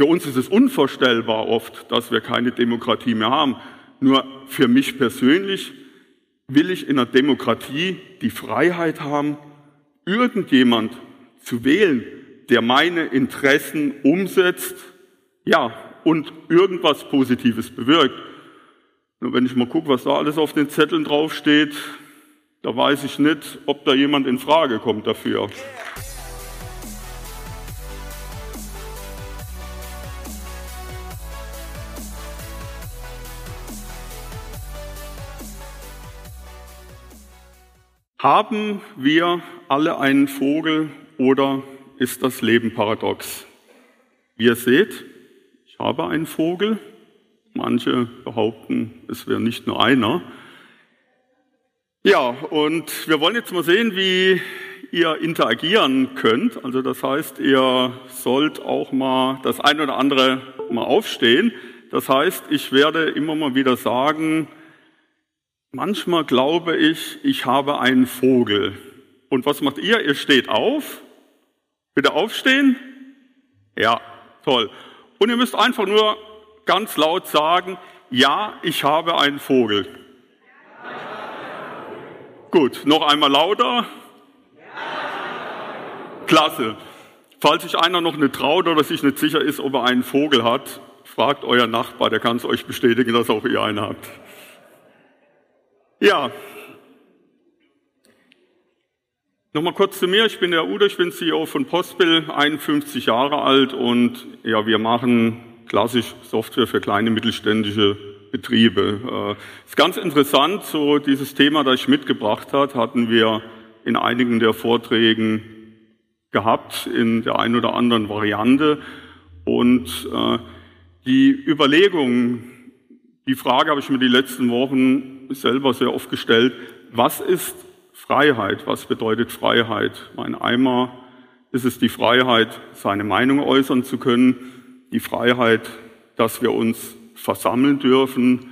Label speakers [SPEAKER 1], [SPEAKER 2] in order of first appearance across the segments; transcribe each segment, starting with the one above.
[SPEAKER 1] für uns ist es unvorstellbar oft, dass wir keine Demokratie mehr haben. Nur für mich persönlich will ich in einer Demokratie die Freiheit haben, irgendjemand zu wählen, der meine Interessen umsetzt, ja, und irgendwas Positives bewirkt. Nur wenn ich mal gucke, was da alles auf den Zetteln draufsteht, da weiß ich nicht, ob da jemand in Frage kommt dafür. Haben wir alle einen Vogel oder ist das Leben paradox? Wie ihr seht, ich habe einen Vogel. Manche behaupten, es wäre nicht nur einer. Ja, und wir wollen jetzt mal sehen, wie ihr interagieren könnt. Also das heißt, ihr sollt auch mal das ein oder andere mal aufstehen. Das heißt, ich werde immer mal wieder sagen, Manchmal glaube ich, ich habe einen Vogel. Und was macht ihr? Ihr steht auf. Bitte aufstehen. Ja, toll. Und ihr müsst einfach nur ganz laut sagen, ja, ich habe einen Vogel. Gut, noch einmal lauter. Klasse. Falls sich einer noch nicht traut oder sich nicht sicher ist, ob er einen Vogel hat, fragt euer Nachbar, der kann es euch bestätigen, dass auch ihr einen habt. Ja. Nochmal kurz zu mir. Ich bin der Udo, ich bin CEO von Postbill, 51 Jahre alt und ja, wir machen klassisch Software für kleine mittelständische Betriebe. Äh, ist ganz interessant, so dieses Thema, das ich mitgebracht hat, hatten wir in einigen der Vorträgen gehabt, in der einen oder anderen Variante. Und äh, die Überlegung, die Frage habe ich mir die letzten Wochen selber sehr oft gestellt, was ist Freiheit? Was bedeutet Freiheit? Mein Eimer ist es die Freiheit, seine Meinung äußern zu können, die Freiheit, dass wir uns versammeln dürfen,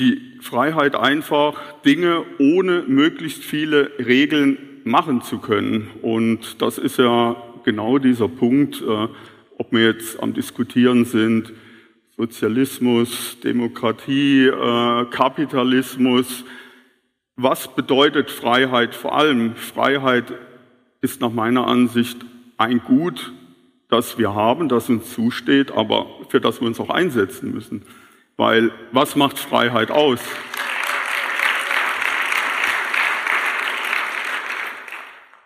[SPEAKER 1] die Freiheit einfach, Dinge ohne möglichst viele Regeln machen zu können. Und das ist ja genau dieser Punkt, äh, ob wir jetzt am Diskutieren sind, Sozialismus, Demokratie, äh, Kapitalismus. Was bedeutet Freiheit? Vor allem Freiheit ist nach meiner Ansicht ein Gut, das wir haben, das uns zusteht, aber für das wir uns auch einsetzen müssen. Weil was macht Freiheit aus?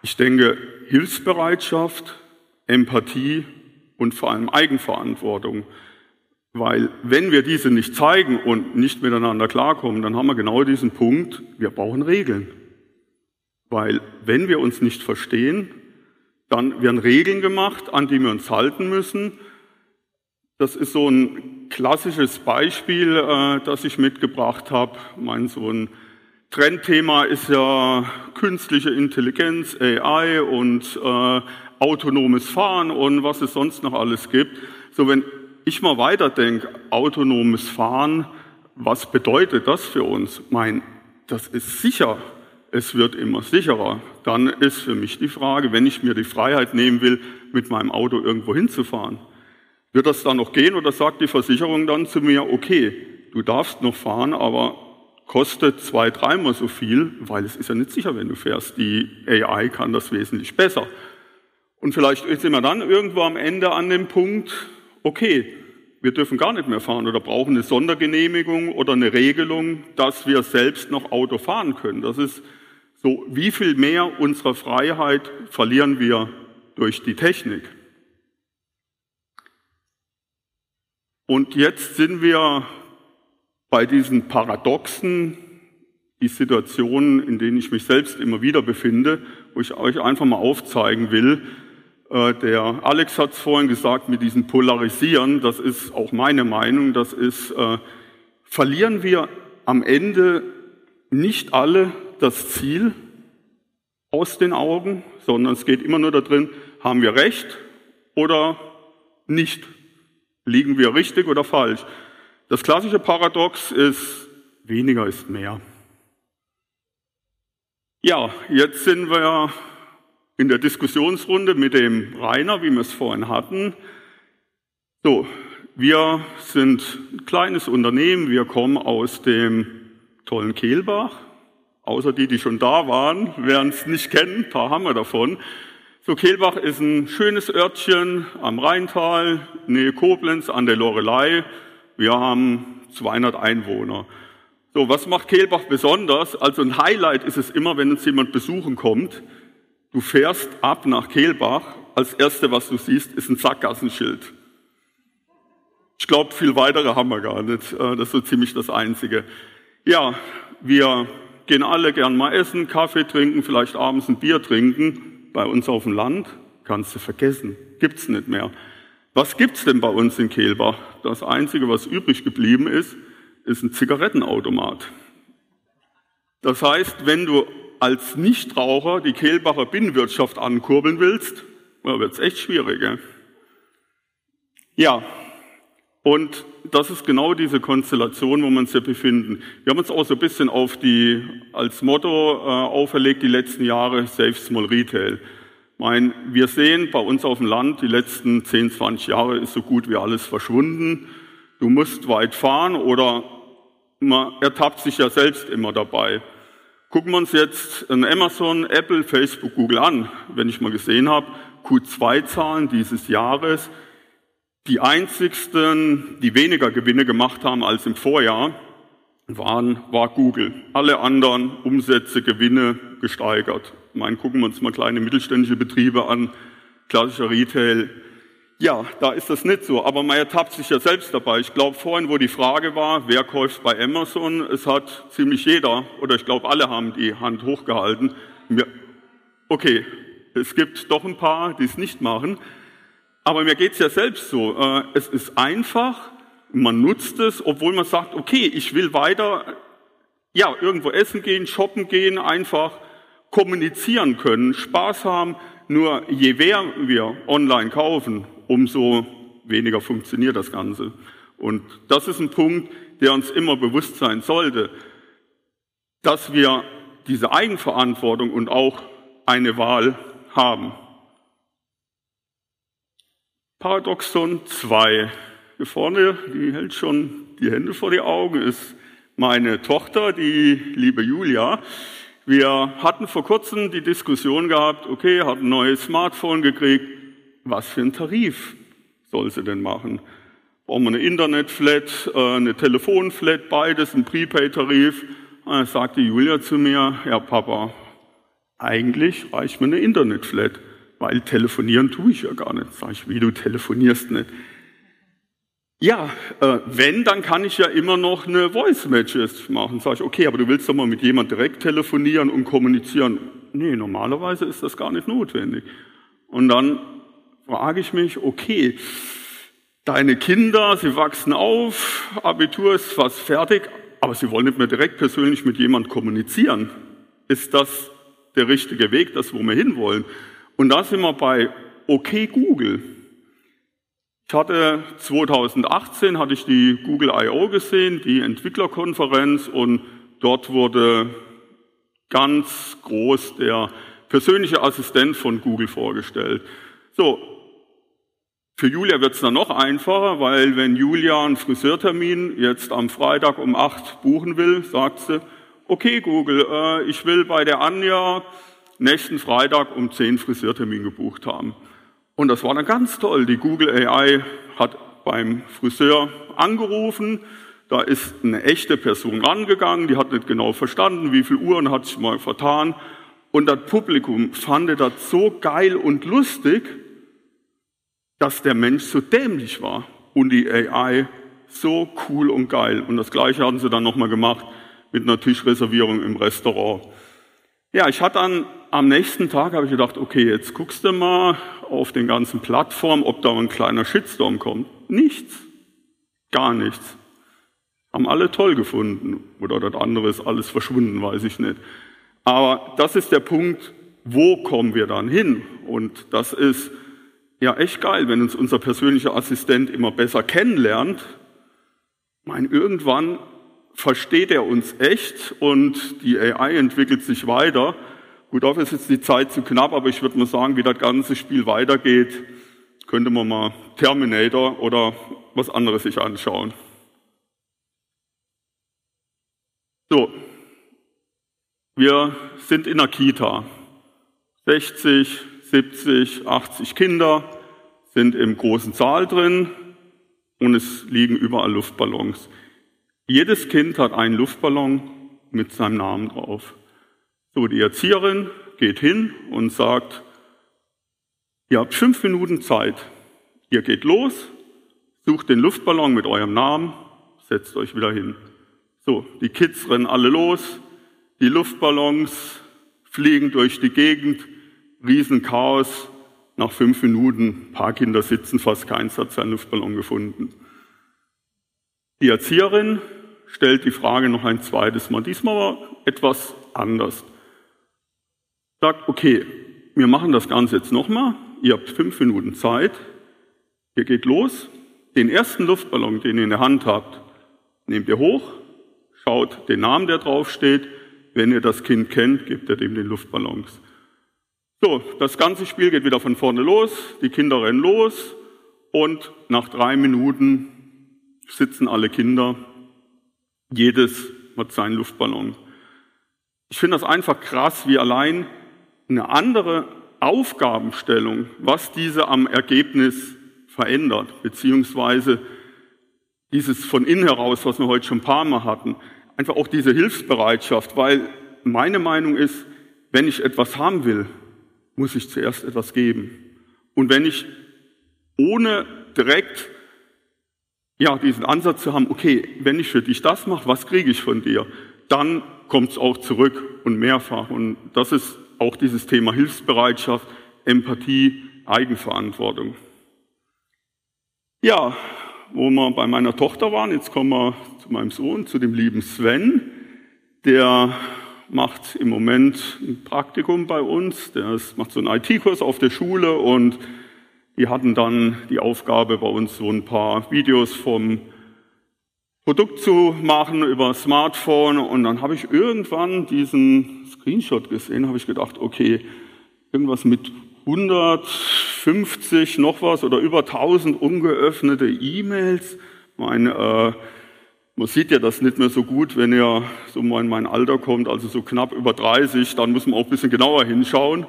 [SPEAKER 1] Ich denke, Hilfsbereitschaft, Empathie und vor allem Eigenverantwortung. Weil wenn wir diese nicht zeigen und nicht miteinander klarkommen, dann haben wir genau diesen Punkt, wir brauchen Regeln. Weil wenn wir uns nicht verstehen, dann werden Regeln gemacht, an die wir uns halten müssen. Das ist so ein klassisches Beispiel, äh, das ich mitgebracht habe. Mein so ein Trendthema ist ja künstliche Intelligenz, AI und äh, autonomes Fahren und was es sonst noch alles gibt. So wenn ich mal weiterdenke, autonomes Fahren, was bedeutet das für uns? Mein, das ist sicher. Es wird immer sicherer. Dann ist für mich die Frage, wenn ich mir die Freiheit nehmen will, mit meinem Auto irgendwo hinzufahren, wird das dann noch gehen oder sagt die Versicherung dann zu mir, okay, du darfst noch fahren, aber kostet zwei, dreimal so viel, weil es ist ja nicht sicher, wenn du fährst. Die AI kann das wesentlich besser. Und vielleicht sind wir dann irgendwo am Ende an dem Punkt, okay, wir dürfen gar nicht mehr fahren oder brauchen eine Sondergenehmigung oder eine Regelung, dass wir selbst noch Auto fahren können. Das ist so, wie viel mehr unserer Freiheit verlieren wir durch die Technik. Und jetzt sind wir bei diesen Paradoxen, die Situationen, in denen ich mich selbst immer wieder befinde, wo ich euch einfach mal aufzeigen will, der Alex hat es vorhin gesagt mit diesem Polarisieren, das ist auch meine Meinung, das ist, äh, verlieren wir am Ende nicht alle das Ziel aus den Augen, sondern es geht immer nur darin, haben wir recht oder nicht? Liegen wir richtig oder falsch? Das klassische Paradox ist, weniger ist mehr. Ja, jetzt sind wir in der Diskussionsrunde mit dem Rainer, wie wir es vorhin hatten, So, wir sind ein kleines Unternehmen, wir kommen aus dem tollen Kehlbach. Außer die, die schon da waren, werden es nicht kennen, ein paar haben wir davon. So, Kehlbach ist ein schönes Örtchen am Rheintal, Nähe Koblenz, an der Lorelei. Wir haben 200 Einwohner. So, was macht Kehlbach besonders? Also ein Highlight ist es immer, wenn uns jemand besuchen kommt. Du fährst ab nach Kehlbach. Als erste, was du siehst, ist ein Sackgassenschild. Ich glaube, viel weitere haben wir gar nicht. Äh, das ist so ziemlich das Einzige. Ja, wir gehen alle gern mal essen, Kaffee trinken, vielleicht abends ein Bier trinken bei uns auf dem Land kannst du vergessen, gibt's nicht mehr. Was gibt's denn bei uns in Kehlbach? Das einzige, was übrig geblieben ist, ist ein Zigarettenautomat. Das heißt, wenn du als Nichtraucher die Kehlbacher Binnenwirtschaft ankurbeln willst, dann wird's echt schwierig. Gell? Ja, und das ist genau diese Konstellation, wo wir uns hier befinden. Wir haben uns auch so ein bisschen auf die, als Motto äh, auferlegt, die letzten Jahre, Save Small Retail. Mein, wir sehen bei uns auf dem Land, die letzten 10, 20 Jahre ist so gut wie alles verschwunden. Du musst weit fahren oder man ertappt sich ja selbst immer dabei. Gucken wir uns jetzt Amazon, Apple, Facebook, Google an. Wenn ich mal gesehen habe, Q2-Zahlen dieses Jahres, die einzigsten, die weniger Gewinne gemacht haben als im Vorjahr, waren, war Google. Alle anderen Umsätze, Gewinne gesteigert. Ich meine, gucken wir uns mal kleine mittelständische Betriebe an, klassischer Retail. Ja, da ist das nicht so, aber man ertappt sich ja selbst dabei. Ich glaube, vorhin, wo die Frage war, wer kauft bei Amazon, es hat ziemlich jeder, oder ich glaube, alle haben die Hand hochgehalten. Okay, es gibt doch ein paar, die es nicht machen. Aber mir geht's ja selbst so. Äh, es ist einfach, man nutzt es, obwohl man sagt, okay, ich will weiter, ja, irgendwo essen gehen, shoppen gehen, einfach kommunizieren können, Spaß haben. Nur je mehr wir online kaufen, umso weniger funktioniert das Ganze. Und das ist ein Punkt, der uns immer bewusst sein sollte, dass wir diese Eigenverantwortung und auch eine Wahl haben. Paradoxon 2. Hier vorne, die hält schon die Hände vor die Augen, ist meine Tochter, die liebe Julia. Wir hatten vor kurzem die Diskussion gehabt, okay, hat ein neues Smartphone gekriegt, was für ein Tarif soll sie denn machen? Brauchen wir eine Internetflat, äh, eine Telefonflat, beides, ein Prepaid-Tarif? Da sagte Julia zu mir, ja Papa, eigentlich reicht mir eine Internetflat weil telefonieren tue ich ja gar nicht. Sag ich, wie du telefonierst nicht. Ja, äh, wenn, dann kann ich ja immer noch eine Voice Message machen. Sag ich, okay, aber du willst doch mal mit jemand direkt telefonieren und kommunizieren. Nee, normalerweise ist das gar nicht notwendig. Und dann frage ich mich, okay, deine Kinder, sie wachsen auf, Abitur ist fast fertig, aber sie wollen nicht mehr direkt persönlich mit jemand kommunizieren. Ist das der richtige Weg, das wo wir hinwollen? Und da sind wir bei OK Google. Ich hatte 2018 hatte ich die Google I.O. gesehen, die Entwicklerkonferenz, und dort wurde ganz groß der persönliche Assistent von Google vorgestellt. So, für Julia wird es dann noch einfacher, weil wenn Julia einen Friseurtermin jetzt am Freitag um acht buchen will, sagt sie, okay Google, äh, ich will bei der Anja nächsten Freitag um 10 Friseurtermin gebucht haben. Und das war dann ganz toll. Die Google AI hat beim Friseur angerufen. Da ist eine echte Person rangegangen, die hat nicht genau verstanden, wie viel Uhren hat sich mal vertan. Und das Publikum fand das so geil und lustig, dass der Mensch so dämlich war und die AI so cool und geil. Und das Gleiche hatten sie dann nochmal gemacht mit einer Tischreservierung im Restaurant. Ja, ich hatte dann am nächsten Tag habe ich gedacht, okay, jetzt guckst du mal auf den ganzen Plattformen, ob da ein kleiner Shitstorm kommt. Nichts. Gar nichts. Haben alle toll gefunden. Oder das andere ist alles verschwunden, weiß ich nicht. Aber das ist der Punkt, wo kommen wir dann hin? Und das ist ja echt geil, wenn uns unser persönlicher Assistent immer besser kennenlernt. Mein, irgendwann versteht er uns echt und die AI entwickelt sich weiter. Gut, dafür ist jetzt die Zeit zu knapp, aber ich würde mal sagen, wie das ganze Spiel weitergeht, könnte man mal Terminator oder was anderes sich anschauen. So, wir sind in der Kita. 60, 70, 80 Kinder sind im großen Saal drin und es liegen überall Luftballons. Jedes Kind hat einen Luftballon mit seinem Namen drauf. So, die Erzieherin geht hin und sagt, ihr habt fünf Minuten Zeit. Ihr geht los, sucht den Luftballon mit eurem Namen, setzt euch wieder hin. So, die Kids rennen alle los, die Luftballons fliegen durch die Gegend, Riesenchaos. Nach fünf Minuten, ein paar Kinder sitzen, fast keins hat seinen Luftballon gefunden. Die Erzieherin stellt die Frage noch ein zweites Mal, diesmal aber etwas anders. Sagt, okay, wir machen das Ganze jetzt nochmal. Ihr habt fünf Minuten Zeit. Ihr geht los. Den ersten Luftballon, den ihr in der Hand habt, nehmt ihr hoch, schaut den Namen, der draufsteht. Wenn ihr das Kind kennt, gebt ihr dem den Luftballons. So, das ganze Spiel geht wieder von vorne los, die Kinder rennen los. Und nach drei Minuten sitzen alle Kinder, jedes hat seinen Luftballon. Ich finde das einfach krass, wie allein eine andere Aufgabenstellung, was diese am Ergebnis verändert, beziehungsweise dieses von innen heraus, was wir heute schon ein paar Mal hatten, einfach auch diese Hilfsbereitschaft, weil meine Meinung ist, wenn ich etwas haben will, muss ich zuerst etwas geben. Und wenn ich ohne direkt ja, diesen Ansatz zu haben, okay, wenn ich für dich das mache, was kriege ich von dir? Dann kommt es auch zurück und mehrfach. Und das ist auch dieses Thema Hilfsbereitschaft, Empathie, Eigenverantwortung. Ja, wo wir bei meiner Tochter waren, jetzt kommen wir zu meinem Sohn, zu dem lieben Sven. Der macht im Moment ein Praktikum bei uns, der macht so einen IT-Kurs auf der Schule und die hatten dann die Aufgabe bei uns so ein paar Videos vom Produkt zu machen über Smartphone und dann habe ich irgendwann diesen Screenshot gesehen, habe ich gedacht, okay, irgendwas mit 150 noch was oder über 1000 ungeöffnete E-Mails. Mein äh, man sieht ja das nicht mehr so gut, wenn er so mal in mein Alter kommt, also so knapp über 30, dann muss man auch ein bisschen genauer hinschauen.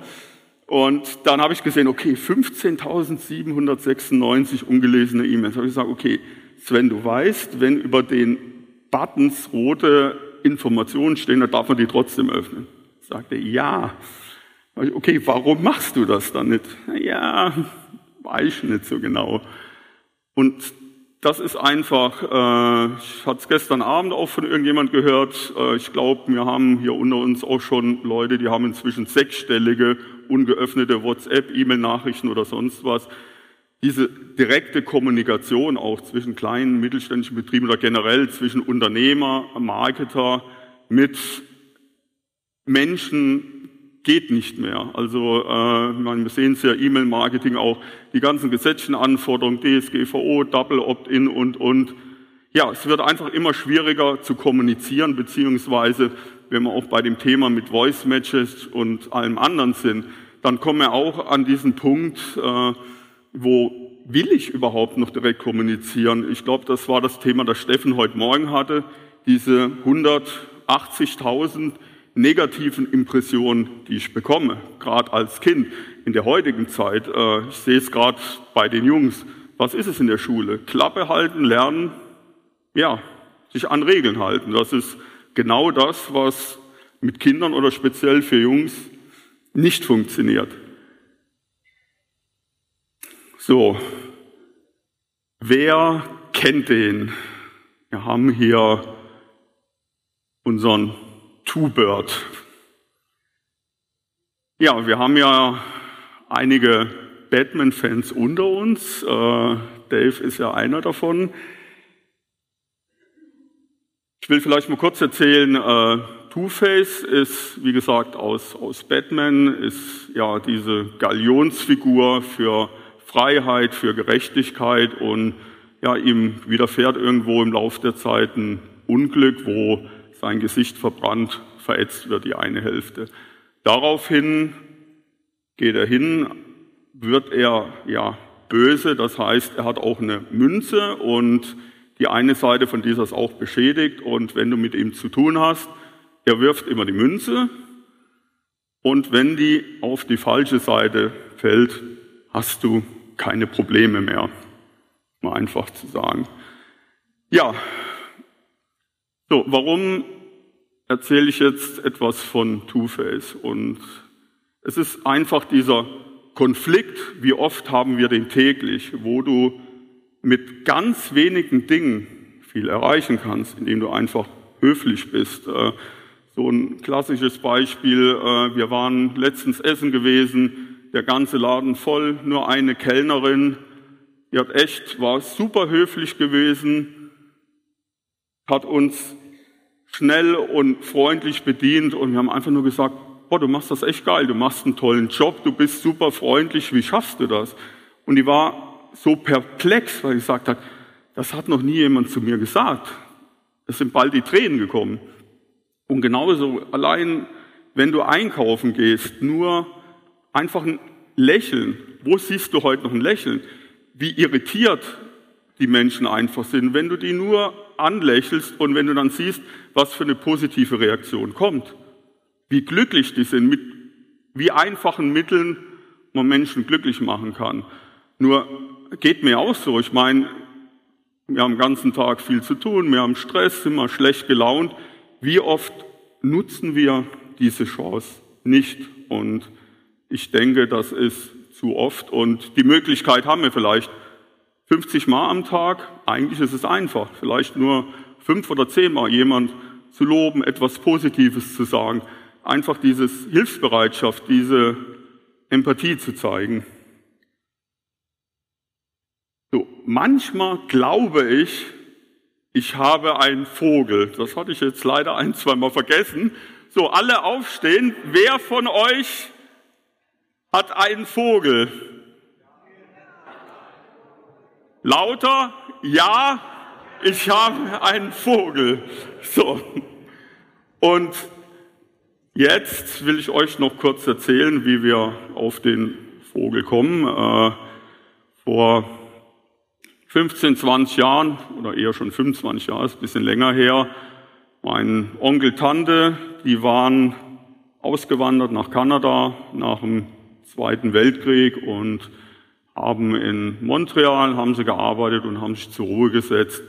[SPEAKER 1] Und dann habe ich gesehen, okay, 15.796 ungelesene E-Mails. habe ich gesagt, okay, Sven, du weißt, wenn über den Buttons rote Informationen stehen, dann darf man die trotzdem öffnen. Sagte, ja. Okay, warum machst du das dann nicht? Ja, weiß ich nicht so genau. Und das ist einfach, äh, ich hatte es gestern Abend auch von irgendjemand gehört, äh, ich glaube, wir haben hier unter uns auch schon Leute, die haben inzwischen sechsstellige, ungeöffnete WhatsApp, E-Mail-Nachrichten oder sonst was. Diese direkte Kommunikation auch zwischen kleinen, mittelständischen Betrieben oder generell zwischen Unternehmer, Marketer mit Menschen, geht nicht mehr. Also äh, wir sehen es ja, E-Mail-Marketing auch, die ganzen gesetzlichen Anforderungen, DSGVO, Double Opt-in und, und. Ja, es wird einfach immer schwieriger zu kommunizieren, beziehungsweise wenn wir auch bei dem Thema mit Voice Matches und allem anderen sind, dann kommen wir auch an diesen Punkt, äh, wo will ich überhaupt noch direkt kommunizieren? Ich glaube, das war das Thema, das Steffen heute Morgen hatte, diese 180.000 negativen Impressionen, die ich bekomme, gerade als Kind in der heutigen Zeit. Äh, ich sehe es gerade bei den Jungs. Was ist es in der Schule? Klappe halten, lernen, ja, sich an Regeln halten. Das ist genau das, was mit Kindern oder speziell für Jungs nicht funktioniert. So, wer kennt den? Wir haben hier unseren Two-Bird. Ja, wir haben ja einige Batman-Fans unter uns. Äh, Dave ist ja einer davon. Ich will vielleicht mal kurz erzählen, äh, Two-Face ist, wie gesagt, aus, aus Batman, ist ja diese Galionsfigur für Freiheit, für Gerechtigkeit und ja, ihm widerfährt irgendwo im Lauf der Zeit ein Unglück, wo sein Gesicht verbrannt, verätzt wird, die eine Hälfte. Daraufhin geht er hin, wird er ja böse. Das heißt, er hat auch eine Münze und die eine Seite von dieser ist auch beschädigt. Und wenn du mit ihm zu tun hast, er wirft immer die Münze. Und wenn die auf die falsche Seite fällt, hast du keine Probleme mehr. Mal einfach zu sagen. Ja, so, warum erzähle ich jetzt etwas von Two-Face? Und es ist einfach dieser Konflikt, wie oft haben wir den täglich, wo du mit ganz wenigen Dingen viel erreichen kannst, indem du einfach höflich bist. Äh, so ein klassisches Beispiel, äh, wir waren letztens essen gewesen, der ganze Laden voll, nur eine Kellnerin, die hat echt, war super höflich gewesen, hat uns schnell und freundlich bedient und wir haben einfach nur gesagt, boah, du machst das echt geil, du machst einen tollen Job, du bist super freundlich, wie schaffst du das? Und die war so perplex, weil sie gesagt hat, das hat noch nie jemand zu mir gesagt. Es sind bald die Tränen gekommen. Und genauso allein, wenn du einkaufen gehst, nur einfach ein Lächeln. Wo siehst du heute noch ein Lächeln? Wie irritiert die Menschen einfach sind, wenn du die nur anlächelst und wenn du dann siehst, was für eine positive Reaktion kommt. Wie glücklich die sind, mit wie einfachen Mitteln man Menschen glücklich machen kann. Nur geht mir auch so. Ich meine, wir haben den ganzen Tag viel zu tun, wir haben Stress, sind mal schlecht gelaunt. Wie oft nutzen wir diese Chance nicht? Und ich denke, das ist zu oft. Und die Möglichkeit haben wir vielleicht 50 Mal am Tag. Eigentlich ist es einfach. Vielleicht nur fünf oder zehn Mal jemand zu loben, etwas Positives zu sagen. Einfach dieses Hilfsbereitschaft, diese Empathie zu zeigen. So, manchmal glaube ich, ich habe einen Vogel. Das hatte ich jetzt leider ein, zwei Mal vergessen. So, alle aufstehen. Wer von euch hat einen Vogel? Lauter, ja, ich habe einen Vogel. So. Und jetzt will ich euch noch kurz erzählen, wie wir auf den Vogel kommen. Äh, vor 15, 20 Jahren oder eher schon 25 Jahre, ist ein bisschen länger her, mein Onkel, Tante, die waren ausgewandert nach Kanada nach dem Zweiten Weltkrieg und haben in Montreal, haben sie gearbeitet und haben sich zur Ruhe gesetzt.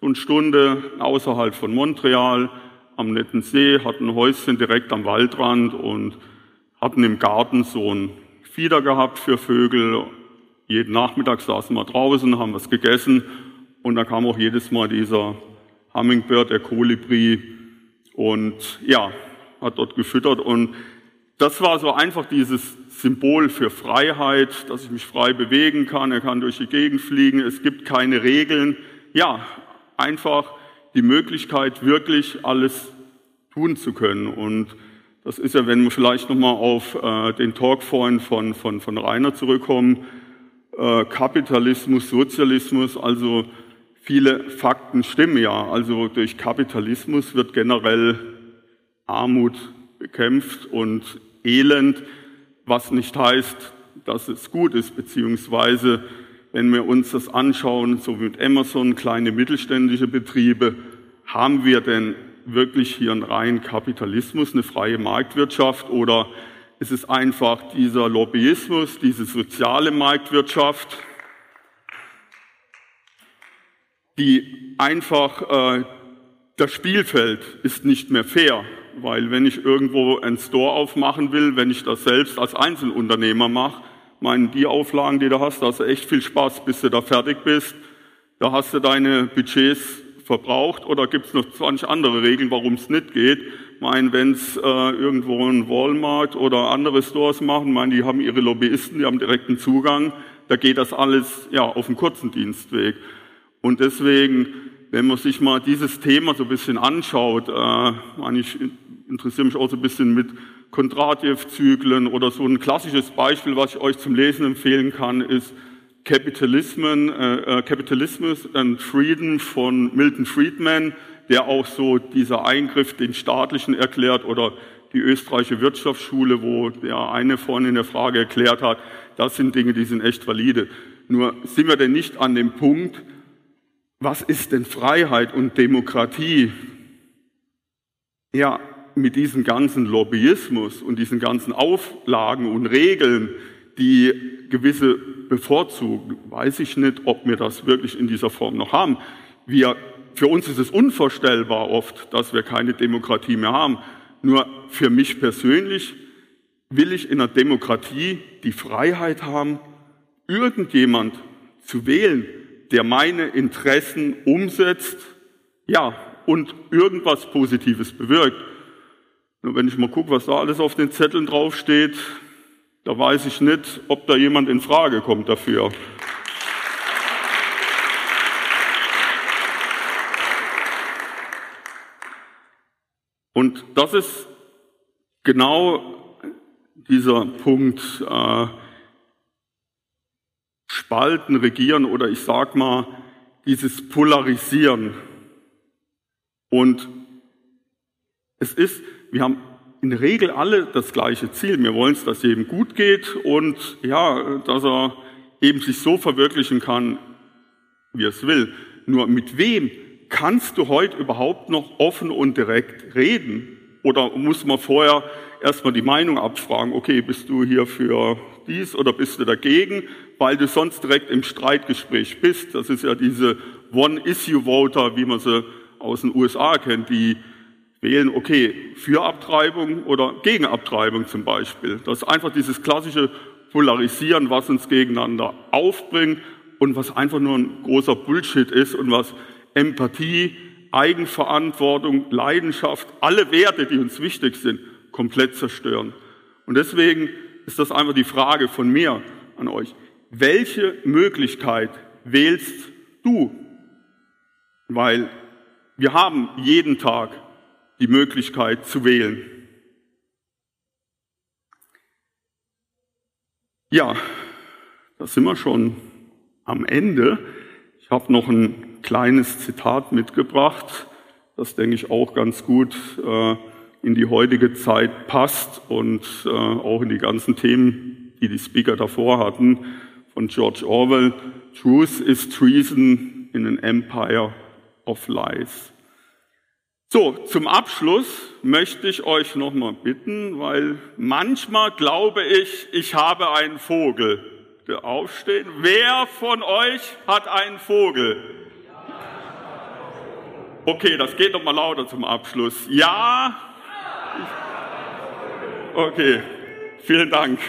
[SPEAKER 1] So eine Stunde außerhalb von Montreal am netten See, hatten ein Häuschen direkt am Waldrand und hatten im Garten so ein Fieder gehabt für Vögel jeden Nachmittag saßen wir draußen, haben was gegessen und da kam auch jedes Mal dieser Hummingbird, der Kolibri und ja, hat dort gefüttert und das war so einfach dieses Symbol für Freiheit, dass ich mich frei bewegen kann, er kann durch die Gegend fliegen, es gibt keine Regeln. Ja, einfach die Möglichkeit, wirklich alles tun zu können. Und das ist ja, wenn wir vielleicht nochmal auf äh, den Talk vorhin von, von, von Rainer zurückkommen, äh, Kapitalismus, Sozialismus, also viele Fakten stimmen ja. Also durch Kapitalismus wird generell Armut bekämpft und Elend, was nicht heißt, dass es gut ist, beziehungsweise wenn wir uns das anschauen, so wie mit Amazon, kleine mittelständische Betriebe, haben wir denn wirklich hier einen reinen Kapitalismus, eine freie Marktwirtschaft oder es ist einfach dieser Lobbyismus, diese soziale Marktwirtschaft, die einfach, äh, das Spielfeld ist nicht mehr fair, weil wenn ich irgendwo einen Store aufmachen will, wenn ich das selbst als Einzelunternehmer mache, meinen die Auflagen, die du hast, da hast du echt viel Spaß, bis du da fertig bist. Da hast du deine Budgets verbraucht oder gibt es noch 20 andere Regeln, warum es nicht geht meine, wenn es äh, irgendwo ein Walmart oder andere Stores machen, meine, die haben ihre Lobbyisten, die haben direkten Zugang, da geht das alles ja auf einen kurzen Dienstweg. Und deswegen, wenn man sich mal dieses Thema so ein bisschen anschaut, äh, meine, ich interessiere mich auch so ein bisschen mit Kondratjew-Zyklen oder so ein klassisches Beispiel, was ich euch zum Lesen empfehlen kann, ist Capitalism, äh, äh, Capitalismus and Freedom von Milton Friedman der auch so dieser Eingriff den staatlichen erklärt oder die österreichische Wirtschaftsschule, wo der eine vorhin in der Frage erklärt hat, das sind Dinge, die sind echt valide. Nur sind wir denn nicht an dem Punkt, was ist denn Freiheit und Demokratie? Ja, mit diesem ganzen Lobbyismus und diesen ganzen Auflagen und Regeln, die gewisse bevorzugen, weiß ich nicht, ob wir das wirklich in dieser Form noch haben. Wir, für uns ist es unvorstellbar oft, dass wir keine Demokratie mehr haben. Nur für mich persönlich will ich in einer Demokratie die Freiheit haben, irgendjemand zu wählen, der meine Interessen umsetzt, ja, und irgendwas Positives bewirkt. Wenn ich mal gucke, was da alles auf den Zetteln draufsteht, da weiß ich nicht, ob da jemand in Frage kommt dafür. Und das ist genau dieser Punkt, äh, spalten, regieren oder ich sag mal, dieses Polarisieren. Und es ist, wir haben in der Regel alle das gleiche Ziel. Wir wollen es, dass jedem gut geht und ja, dass er eben sich so verwirklichen kann, wie er es will. Nur mit wem kannst du heute überhaupt noch offen und direkt reden? Oder muss man vorher erstmal die Meinung abfragen, okay, bist du hier für dies oder bist du dagegen? weil du sonst direkt im Streitgespräch bist. Das ist ja diese One-Issue-Voter, wie man sie aus den USA kennt, die wählen, okay, für Abtreibung oder gegen Abtreibung zum Beispiel. Das ist einfach dieses klassische Polarisieren, was uns gegeneinander aufbringt und was einfach nur ein großer Bullshit ist und was Empathie, Eigenverantwortung, Leidenschaft, alle Werte, die uns wichtig sind, komplett zerstören. Und deswegen ist das einfach die Frage von mir an euch welche Möglichkeit wählst du? Weil wir haben jeden Tag die Möglichkeit zu wählen. Ja, da sind wir schon am Ende. Ich habe noch ein kleines Zitat mitgebracht, das denke ich auch ganz gut äh, in die heutige Zeit passt und äh, auch in die ganzen Themen, die die Speaker davor hatten von George Orwell, Truth is Treason in an Empire of Lies. So, zum Abschluss möchte ich euch nochmal bitten, weil manchmal glaube ich, ich habe einen Vogel. Der aufstehen. Wer von euch hat einen Vogel? Okay, das geht nochmal lauter zum Abschluss. Ja? Okay, vielen Dank.